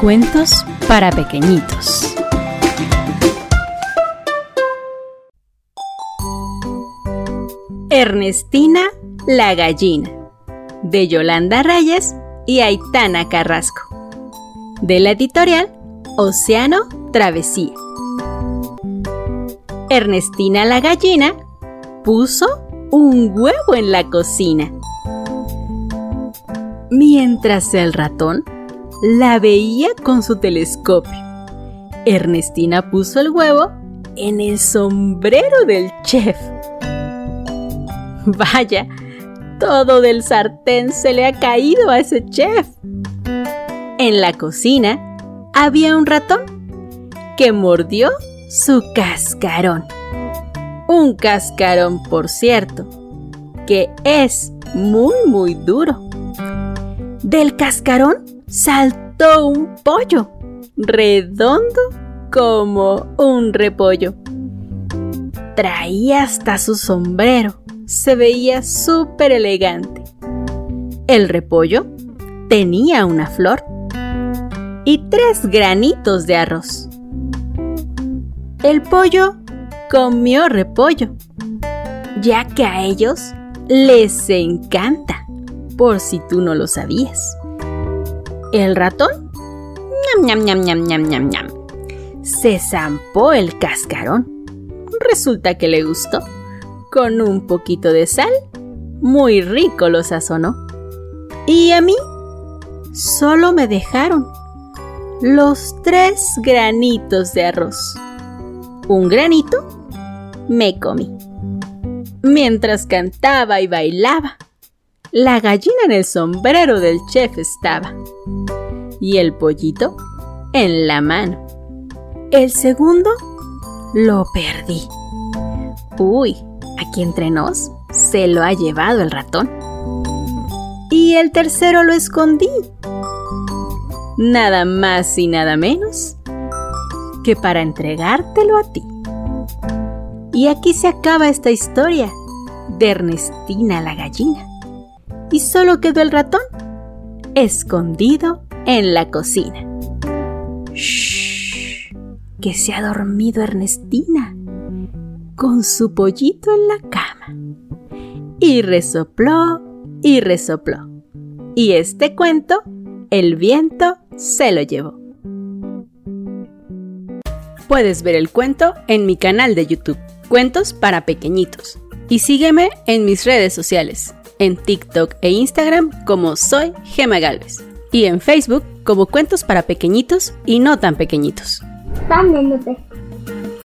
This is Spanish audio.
Cuentos para pequeñitos. Ernestina la gallina, de Yolanda Reyes y Aitana Carrasco, de la editorial Océano Travesía. Ernestina la gallina puso un huevo en la cocina. Mientras el ratón la veía con su telescopio. Ernestina puso el huevo en el sombrero del chef. Vaya, todo del sartén se le ha caído a ese chef. En la cocina había un ratón que mordió su cascarón. Un cascarón, por cierto, que es muy, muy duro. Del cascarón saltó un pollo, redondo como un repollo. Traía hasta su sombrero, se veía súper elegante. El repollo tenía una flor y tres granitos de arroz. El pollo comió repollo, ya que a ellos les encanta, por si tú no lo sabías. El ratón, ñam, ñam, ñam, ñam, ñam, ñam, se zampó el cascarón. Resulta que le gustó. Con un poquito de sal, muy rico lo sazonó. Y a mí, solo me dejaron los tres granitos de arroz. Un granito me comí. Mientras cantaba y bailaba, la gallina en el sombrero del chef estaba y el pollito en la mano. El segundo lo perdí. Uy, aquí entre nos se lo ha llevado el ratón. Y el tercero lo escondí. Nada más y nada menos que para entregártelo a ti. Y aquí se acaba esta historia de Ernestina la gallina y solo quedó el ratón escondido en la cocina. Shh, que se ha dormido Ernestina con su pollito en la cama. Y resopló y resopló. Y este cuento, el viento se lo llevó. Puedes ver el cuento en mi canal de YouTube, Cuentos para Pequeñitos. Y sígueme en mis redes sociales, en TikTok e Instagram como soy Gema Galvez y en Facebook como Cuentos para Pequeñitos y no tan pequeñitos.